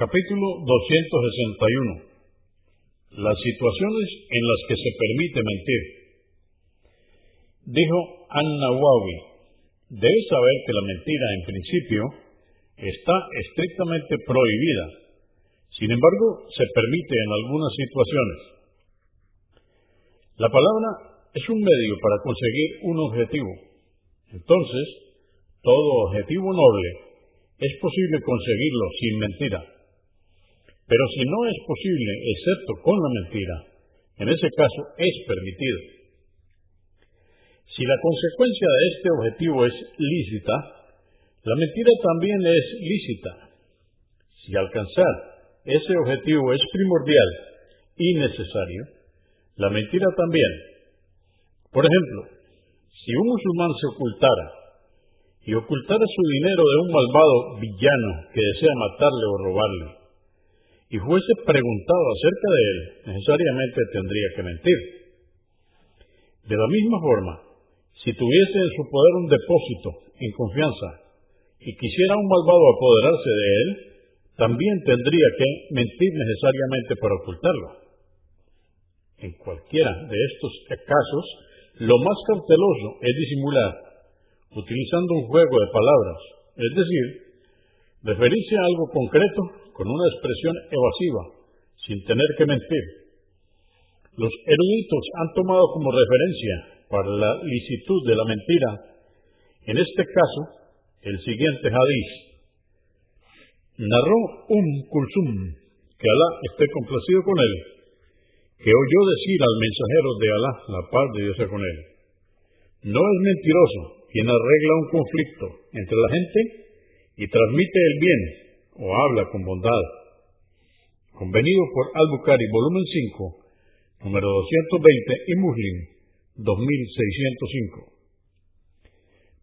Capítulo 261. Las situaciones en las que se permite mentir. Dijo An-Nawawi, debes saber que la mentira en principio está estrictamente prohibida. Sin embargo, se permite en algunas situaciones. La palabra es un medio para conseguir un objetivo. Entonces, todo objetivo noble es posible conseguirlo sin mentira. Pero si no es posible, excepto con la mentira, en ese caso es permitido. Si la consecuencia de este objetivo es lícita, la mentira también es lícita. Si alcanzar ese objetivo es primordial y necesario, la mentira también. Por ejemplo, si un musulmán se ocultara y ocultara su dinero de un malvado villano que desea matarle o robarle, y fuese preguntado acerca de él, necesariamente tendría que mentir. De la misma forma, si tuviese en su poder un depósito en confianza y quisiera un malvado apoderarse de él, también tendría que mentir necesariamente para ocultarlo. En cualquiera de estos casos, lo más cauteloso es disimular, utilizando un juego de palabras, es decir, referirse a algo concreto con una expresión evasiva, sin tener que mentir. Los eruditos han tomado como referencia para la licitud de la mentira, en este caso, el siguiente hadiz. Narró un Kulsum, que Alá esté complacido con él, que oyó decir al mensajero de Alá, la paz de Dios con él. No es mentiroso quien arregla un conflicto entre la gente y transmite el bien o habla con bondad. Convenido por Al-Bukhari, volumen 5, número 220 y Muslim, 2605.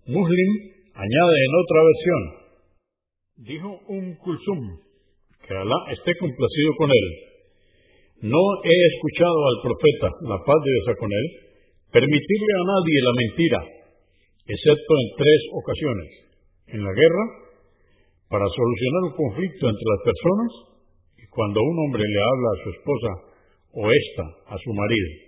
Muslim añade en otra versión, dijo un Kulsum, que Alá esté complacido con él. No he escuchado al profeta, la paz de Dios con él, permitirle a nadie la mentira, excepto en tres ocasiones. En la guerra, para solucionar un conflicto entre las personas cuando un hombre le habla a su esposa o ésta a su marido.